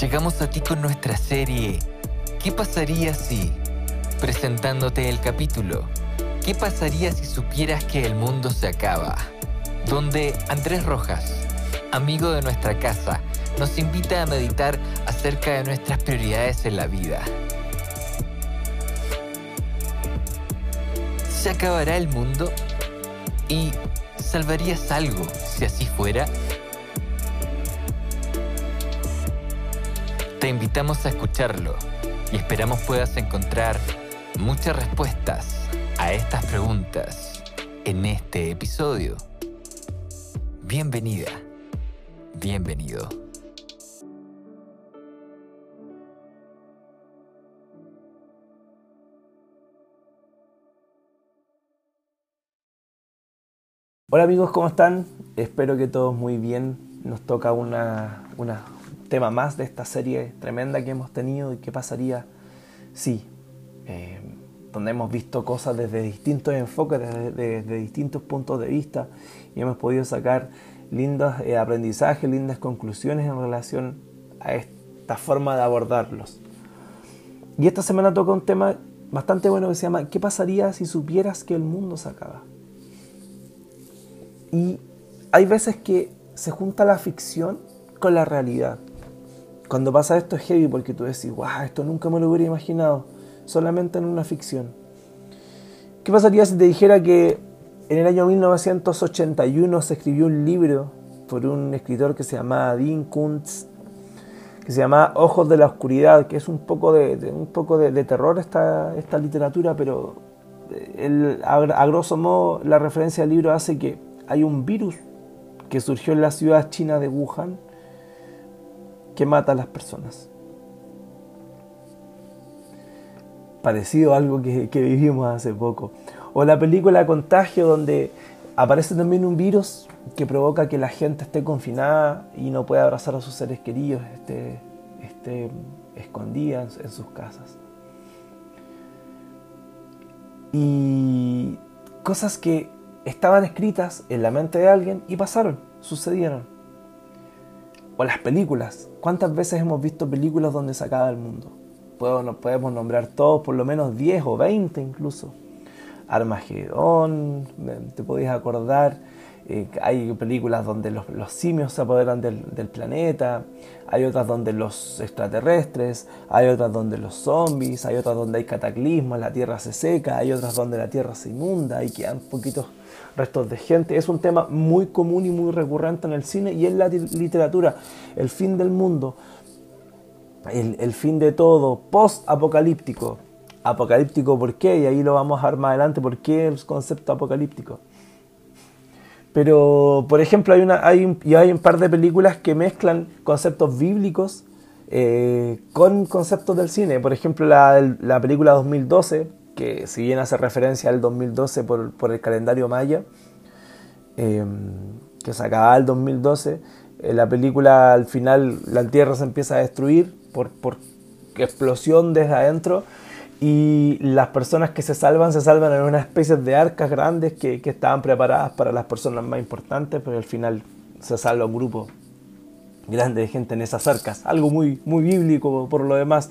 Llegamos a ti con nuestra serie ¿Qué pasaría si? Presentándote el capítulo ¿Qué pasaría si supieras que el mundo se acaba? Donde Andrés Rojas, amigo de nuestra casa, nos invita a meditar acerca de nuestras prioridades en la vida. ¿Se acabará el mundo? ¿Y salvarías algo si así fuera? Te invitamos a escucharlo y esperamos puedas encontrar muchas respuestas a estas preguntas en este episodio. Bienvenida, bienvenido. Hola amigos, ¿cómo están? Espero que todos muy bien. Nos toca una, una tema más de esta serie tremenda que hemos tenido y qué pasaría si, eh, donde hemos visto cosas desde distintos enfoques, desde, distintos puntos de vista y hemos podido sacar lindos eh, aprendizajes, lindas conclusiones en relación a esta forma de abordarlos. Y esta semana toca un tema bastante bueno que se llama ¿Qué pasaría si supieras que el mundo se acaba? Y hay veces que se junta la ficción con la realidad. Cuando pasa esto es heavy porque tú decís, wow, esto nunca me lo hubiera imaginado, solamente en una ficción. ¿Qué pasaría si te dijera que en el año 1981 se escribió un libro por un escritor que se llamaba Dean Kuntz, que se llama Ojos de la Oscuridad, que es un poco de, un poco de, terror esta, esta literatura, pero el, a, a grosso modo la referencia al libro hace que hay un virus que surgió en la ciudad china de Wuhan, que mata a las personas. Parecido a algo que, vivimos hace poco. O la película Contagio, donde aparece también un virus que provoca que la gente esté confinada y no pueda abrazar a sus seres queridos, esté, esté escondida en sus casas. Y cosas que estaban escritas en la mente de alguien y pasaron, sucedieron. O las películas. ¿Cuántas veces hemos visto películas donde se acaba el mundo? podemos nombrar todos, por lo menos 10 o 20 incluso. Armagedón, te podéis acordar. Hay películas donde los, simios se apoderan del, del, planeta, hay otras donde los extraterrestres, hay otras donde los zombies, hay otras donde hay cataclismos, la tierra se seca, hay otras donde la tierra se inunda y quedan poquitos restos de gente. Es un tema muy común y muy recurrente en el cine y en la literatura. El fin del mundo, el, fin de todo, post-apocalíptico. Apocalíptico, ¿por qué? Y ahí lo vamos a ver más adelante, ¿por qué el concepto apocalíptico? Pero, por ejemplo, hay, una, hay, un, hay un par de películas que mezclan conceptos bíblicos eh, con conceptos del cine. Por ejemplo, la, la película 2012, que si bien hace referencia al 2012 por, el calendario maya, em, que se acaba el 2012, en la película al final la Tierra se empieza a destruir por, por explosión desde adentro y las personas que se salvan se salvan en una especie de arcas grandes que, que estaban preparadas para las personas más importantes, pero al final se salva un grupo grande de gente en esas arcas, algo muy, muy bíblico por lo demás.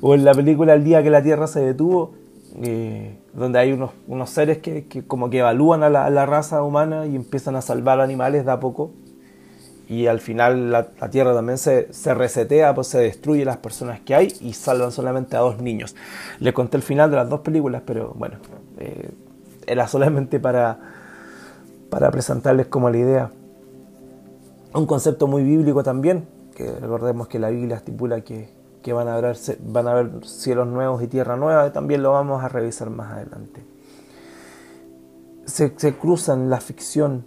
O en la película El día que la Tierra se detuvo, eh, donde hay unos, unos seres que, que, como que evalúan a la, la, raza humana y empiezan a salvar animales de a poco. Y al final la, Tierra también se, se, resetea, pues se destruye las personas que hay y salvan solamente a dos niños. Le conté el final de las dos películas, pero bueno, eh, era solamente para, para presentarles como la idea. Un concepto muy bíblico también, que recordemos que la Biblia estipula que que van a, haber, van a haber cielos nuevos y tierra nueva, también lo vamos a revisar más adelante. Se, cruzan la ficción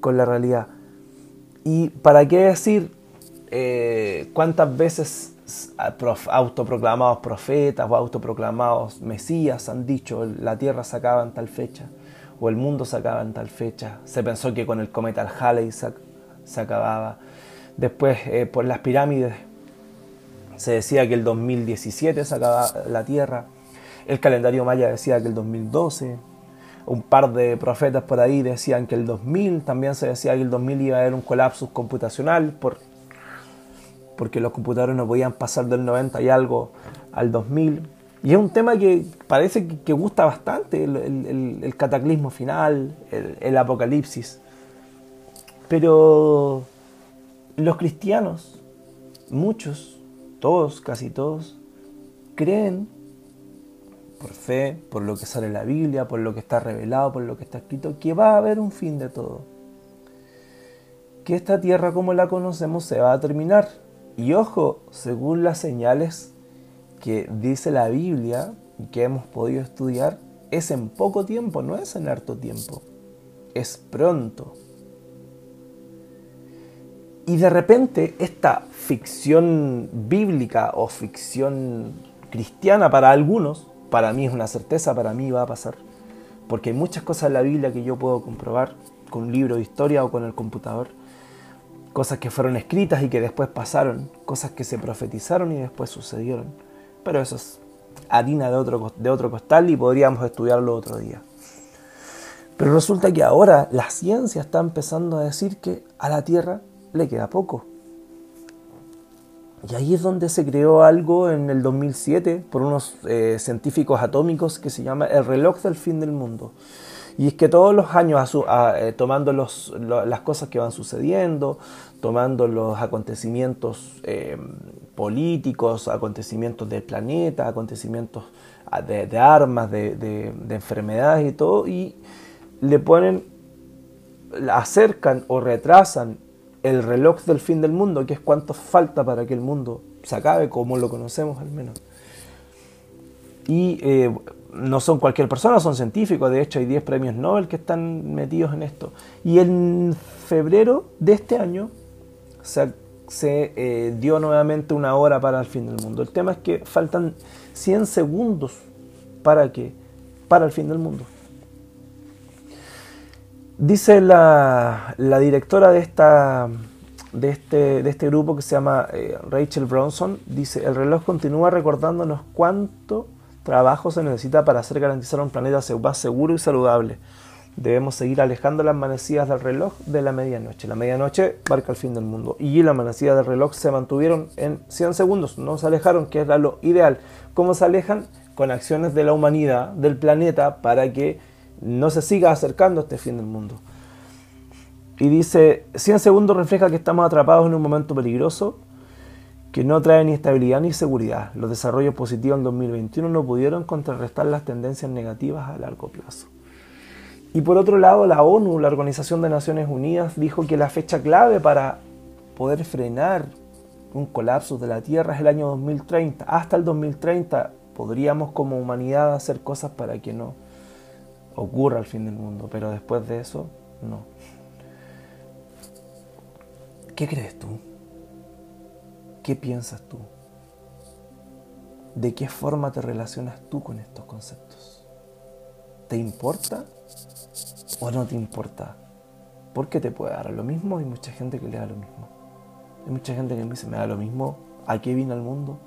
con la realidad. ¿Y para qué decir eh, cuántas veces autoproclamados profetas o autoproclamados mesías han dicho la Tierra se acaba en tal fecha o el mundo se acaba en tal fecha. Se pensó que con el cometa Halley se, acababa. Después, eh, por las pirámides, se decía que el 2017 se acababa la Tierra. El calendario maya decía que el 2012. Un par de profetas por ahí decían que el 2000. También se decía que el 2000 iba a haber un colapso computacional por, porque los computadores no podían pasar del 90 y algo al 2000. Y es un tema que parece que, gusta bastante, el, cataclismo final, el, apocalipsis. Pero los cristianos, muchos, todos, casi todos, creen por fe, por lo que sale en la Biblia, por lo que está revelado, por lo que está escrito, que va a haber un fin de todo. Que esta tierra como la conocemos se va a terminar. Y ojo, según las señales que dice la Biblia y que hemos podido estudiar es en poco tiempo, no es en harto tiempo, es pronto. Y de repente esta ficción bíblica o ficción cristiana para algunos, para mí es una certeza, para mí va a pasar. Porque hay muchas cosas en la Biblia que yo puedo comprobar con un libro de historia o con el computador. Cosas que fueron escritas y que después pasaron. Cosas que se profetizaron y después sucedieron pero eso es harina de otro, de otro costal y podríamos estudiarlo otro día. Pero resulta que ahora la ciencia está empezando a decir que a la Tierra le queda poco. Y ahí es donde se creó algo en el 2007 por unos eh, científicos atómicos que se llama el reloj del fin del mundo. Y es que todos los años, eh, tomando las cosas que van sucediendo, tomando los acontecimientos eh, políticos, acontecimientos del planeta, acontecimientos ah, de, armas, de, enfermedades y todo, y le ponen, acercan o retrasan el reloj del fin del mundo, que es cuánto falta para que el mundo se acabe como lo conocemos al menos. Y eh, no son cualquier persona, son científicos, de hecho hay 10 premios Nobel que están metidos en esto. Y en febrero de este año se, eh, dio nuevamente una hora para el fin del mundo. El tema es que faltan 100 segundos para que para el fin del mundo. Dice la, directora de, esta, de, este, de este grupo que se llama eh, Rachel Bronson, dice, el reloj continúa recordándonos cuánto trabajo se necesita para hacer garantizar un planeta más seguro y saludable. Debemos seguir alejando las manecillas del reloj de la medianoche. La medianoche marca el fin del mundo. Y las manecillas del reloj se mantuvieron en 100 segundos. No se alejaron, que era lo ideal. ¿Cómo se alejan? Con acciones de la humanidad, del planeta, para que no se siga acercando este fin del mundo. Y dice, 100 segundos refleja que estamos atrapados en un momento peligroso que no trae ni estabilidad ni seguridad. Los desarrollos positivos en 2021 no pudieron contrarrestar las tendencias negativas a largo plazo. Y por otro lado, la ONU, la Organización de Naciones Unidas, dijo que la fecha clave para poder frenar un colapso de la Tierra es el año 2030. Hasta el 2030 podríamos como humanidad hacer cosas para que no ocurra el fin del mundo, pero después de eso, no. ¿Qué crees tú? ¿Qué piensas tú? ¿De qué forma te relacionas tú con estos conceptos? ¿Te importa o no te importa? Porque te puede dar lo mismo. Hay mucha gente que le da lo mismo. Hay mucha gente que me dice, me da lo mismo a qué vine al mundo.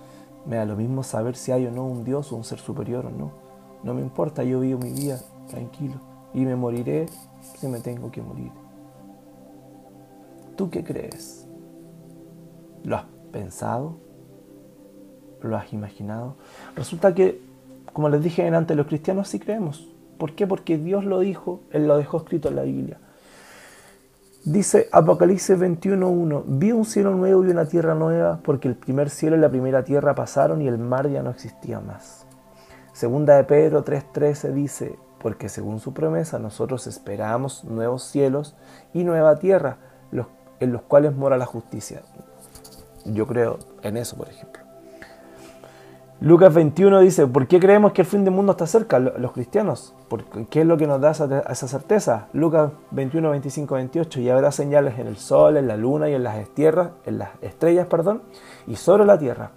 Me da lo mismo saber si hay o no un Dios o un ser superior o no. No me importa, yo vivo mi vida tranquilo. Y me moriré si me tengo que morir. ¿Tú qué crees? ¿Lo has pensado? ¿Lo has imaginado? Resulta que, como les dije antes, los cristianos sí creemos. ¿Por qué? Porque Dios lo dijo, Él lo dejó escrito en la Biblia. Dice Apocalipsis 21.1, vi un cielo nuevo y una tierra nueva, porque el primer cielo y la primera tierra pasaron y el mar ya no existía más. Segunda de Pedro 3.13 dice, porque según su promesa nosotros esperamos nuevos cielos y nueva tierra, en los cuales mora la justicia. Yo creo en eso, por ejemplo. Lucas 21 dice, ¿por qué creemos que el fin del mundo está cerca? Los cristianos. ¿Qué es lo que nos da esa, certeza? Lucas 21, 25, 28. Y habrá señales en el sol, en la luna y en las, en las estrellas, perdón, y sobre la tierra.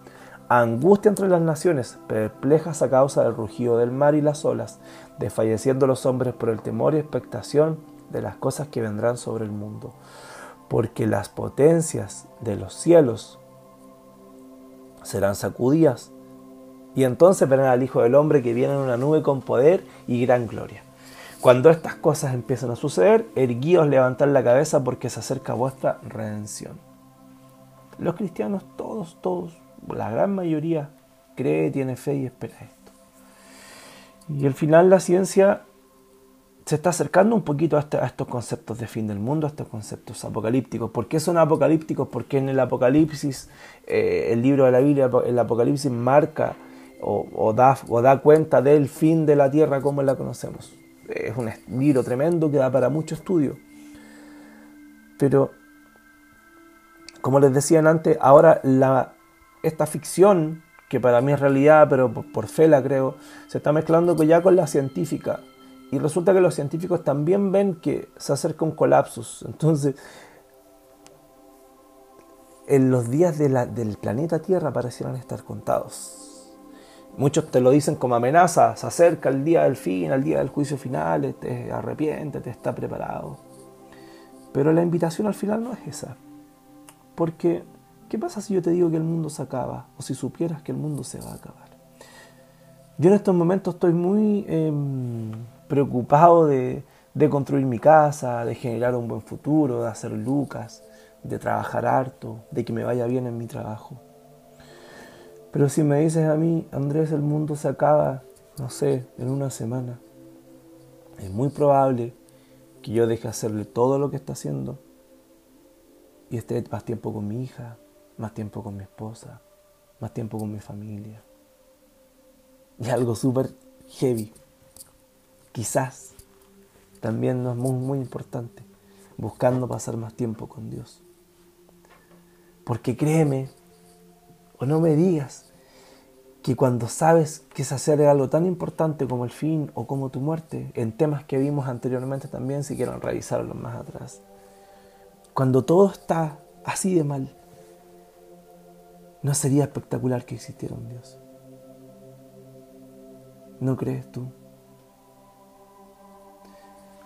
Angustia entre las naciones, perplejas a causa del rugido del mar y las olas, desfalleciendo los hombres por el temor y expectación de las cosas que vendrán sobre el mundo. Porque las potencias de los cielos serán sacudidas, y entonces verán al Hijo del Hombre que viene en una nube con poder y gran gloria. Cuando estas cosas empiezan a suceder, erguíos levantar la cabeza porque se acerca vuestra redención. Los cristianos, todos, todos, la gran mayoría, cree, tiene fe y espera esto. Y al final la ciencia se está acercando un poquito este, a, estos conceptos de fin del mundo, a estos conceptos apocalípticos. ¿Por qué son apocalípticos? Porque en el Apocalipsis, eh, el libro de la Biblia, el Apocalipsis marca o, da, o da cuenta del fin de la tierra como la conocemos es un libro tremendo que da para mucho estudio. Pero, como les decían antes, ahora la, esta ficción, que para mí es realidad, pero por, fe la creo, se está mezclando ya con la científica. Y resulta que los científicos también ven que se acerca un colapsus. Entonces, en los días del planeta Tierra parecieran estar contados. Muchos te lo dicen como amenaza, se acerca el día del fin, el día del juicio final, te arrepiente, te está preparado. Pero la invitación al final no es esa. Porque, ¿qué pasa si yo te digo que el mundo se acaba? O si supieras que el mundo se va a acabar. Yo en estos momentos estoy muy em, preocupado de, de construir mi casa, de generar un buen futuro, de hacer lucas, de trabajar harto, de que me vaya bien en mi trabajo. Pero si me dices a mí, Andrés, el mundo se acaba, no sé, en una semana, es muy probable que yo deje hacerle todo lo que está haciendo y esté más tiempo con mi hija, más tiempo con mi esposa, más tiempo con mi familia. Y algo súper heavy, quizás también no es muy, muy importante, buscando pasar más tiempo con Dios. Porque créeme, o no me digas que cuando sabes que es hacer algo tan importante como el fin o como tu muerte, en temas que vimos anteriormente también, si quieren revisarlo más atrás, cuando todo está así de mal, ¿no sería espectacular que existiera un Dios? ¿No crees tú?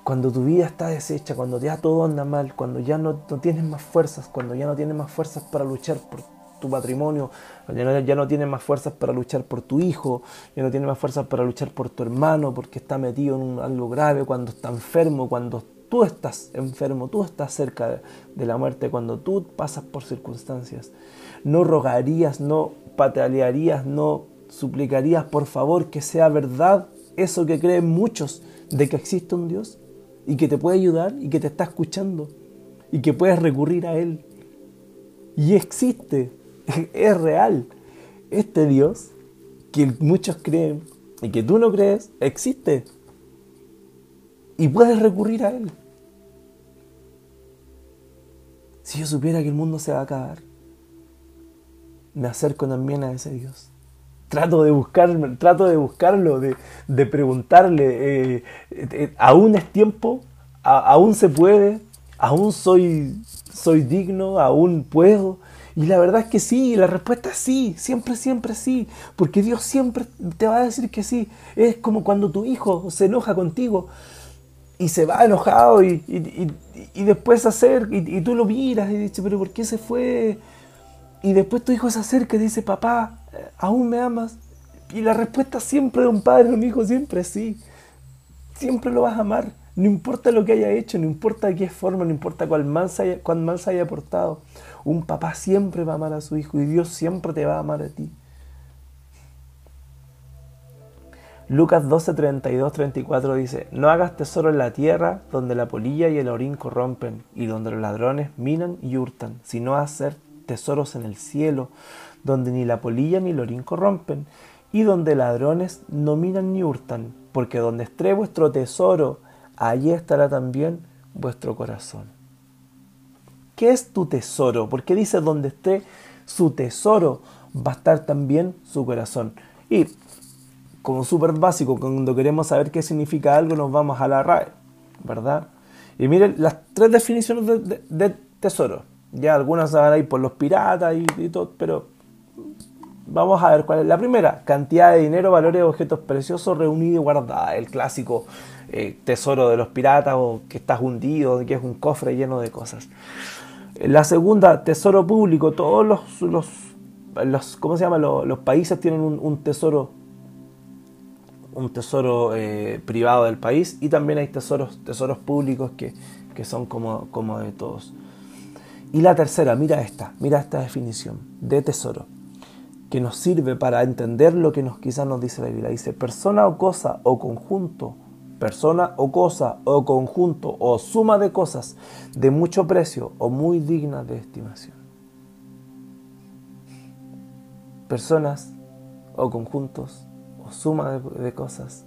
Cuando tu vida está deshecha, cuando ya todo anda mal, cuando ya no, no tienes más fuerzas, cuando ya no tienes más fuerzas para luchar por tu patrimonio, ya no, ya no tienes más fuerzas para luchar por tu hijo, ya no tienes más fuerzas para luchar por tu hermano porque está metido en algo grave, cuando está enfermo, cuando tú estás enfermo, tú estás cerca de, la muerte, cuando tú pasas por circunstancias. No rogarías, no patalearías, no suplicarías, por favor, que sea verdad eso que creen muchos de que existe un Dios y que te puede ayudar y que te está escuchando y que puedes recurrir a Él. Y existe, es real. Este Dios, que muchos creen y que tú no crees, existe. Y puedes recurrir a Él. Si yo supiera que el mundo se va a acabar, me acerco también a ese Dios. Trato de buscarlo, trato de buscarlo, de, preguntarle, eh, eh, ¿aún es tiempo? ¿Aún se puede? ¿Aún soy, soy digno? ¿Aún puedo? Y la verdad es que sí, la respuesta es sí, siempre, siempre sí, porque Dios siempre te va a decir que sí. Es como cuando tu hijo se enoja contigo y se va enojado y, después se acerca y, tú lo miras y dices, pero ¿por qué se fue? Y después tu hijo se acerca y dice, papá, ¿aún me amas? Y la respuesta siempre de un padre a un hijo siempre es sí. Siempre lo vas a amar. No importa lo que haya hecho, no importa de qué forma, no importa cuán mal se haya, cuán mal se haya portado. Un papá siempre va a amar a su hijo y Dios siempre te va a amar a ti. Lucas 12, 32, 34 dice, no hagas tesoro en la tierra donde la polilla y el orín corrompen y donde los ladrones minan y hurtan, sino hacer tesoros en el cielo donde ni la polilla ni el orín corrompen y donde ladrones no minan ni hurtan, porque donde esté vuestro tesoro, allí estará también vuestro corazón. ¿Qué es tu tesoro? Porque dice donde esté su tesoro va a estar también su corazón. Y como súper básico, cuando queremos saber qué significa algo, nos vamos a la RAE, ¿verdad? Y miren las tres definiciones de, tesoro. Ya algunas van a ir por los piratas y, todo, pero Vamos a ver cuál es. La primera, cantidad de dinero, valores de objetos preciosos reunidos y guardados. El clásico eh, tesoro de los piratas o que está hundido, que es un cofre lleno de cosas. La segunda, tesoro público. Todos los, los, los ¿cómo se llama? Los, países tienen un, tesoro un tesoro eh, privado del país y también hay tesoros, tesoros públicos que, que son como, como de todos. Y la tercera, mira esta, mira esta definición de tesoro, que nos sirve para entender lo que nos quizás nos dice la Biblia. Dice, persona o cosa o conjunto, persona o cosa o conjunto o suma de cosas de mucho precio o muy digna de estimación. Personas o conjuntos o suma de, de cosas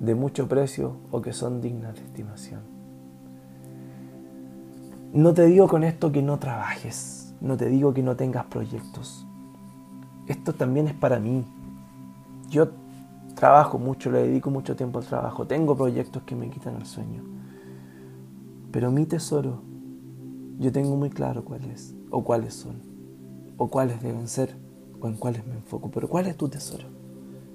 de mucho precio o que son dignas de estimación. No te digo con esto que no trabajes, no te digo que no tengas proyectos. Esto también es para mí. Yo trabajo mucho, le dedico mucho tiempo al trabajo, tengo proyectos que me quitan el sueño. Pero mi tesoro, yo tengo muy claro cuál es, o cuáles son, o cuáles deben ser, o en cuáles me enfoco. Pero ¿cuál es tu tesoro?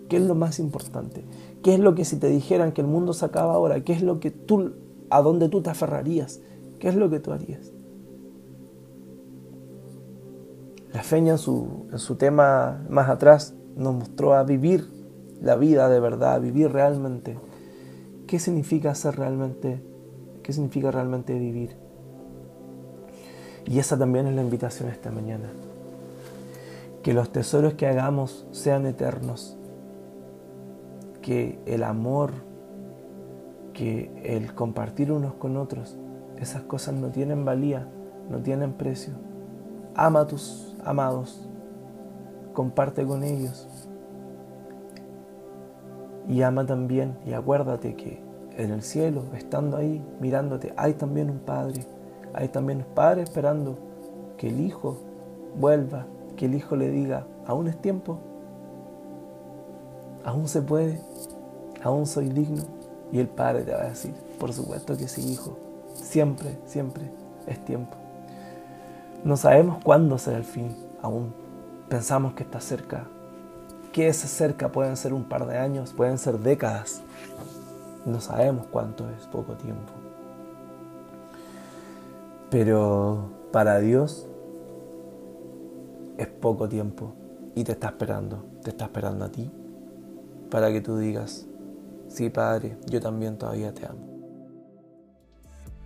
¿Qué es lo más importante? ¿Qué es lo que si te dijeran que el mundo se acaba ahora, qué es lo que tú, a dónde tú te aferrarías? ¿Qué es lo que tú harías? La feña en su, en su tema más atrás nos mostró a vivir la vida de verdad, a vivir realmente. ¿Qué significa ser realmente? ¿Qué significa realmente vivir? Y esa también es la invitación esta mañana. Que los tesoros que hagamos sean eternos. Que el amor, que el compartir unos con otros esas cosas no tienen valía, no tienen precio. Ama a tus amados, comparte con ellos. Y ama también, y acuérdate que en el cielo, estando ahí, mirándote, hay también un Padre. Hay también un Padre esperando que el Hijo vuelva, que el Hijo le diga, aún es tiempo, aún se puede, aún soy digno. Y el Padre te va a decir, por supuesto que sí, Hijo, Siempre, siempre es tiempo. No sabemos cuándo será el fin aún. Pensamos que está cerca. Que es cerca pueden ser un par de años, pueden ser décadas. No sabemos cuánto es poco tiempo. Pero para Dios es poco tiempo y te está esperando, te está esperando a ti para que tú digas, sí Padre, yo también todavía te amo.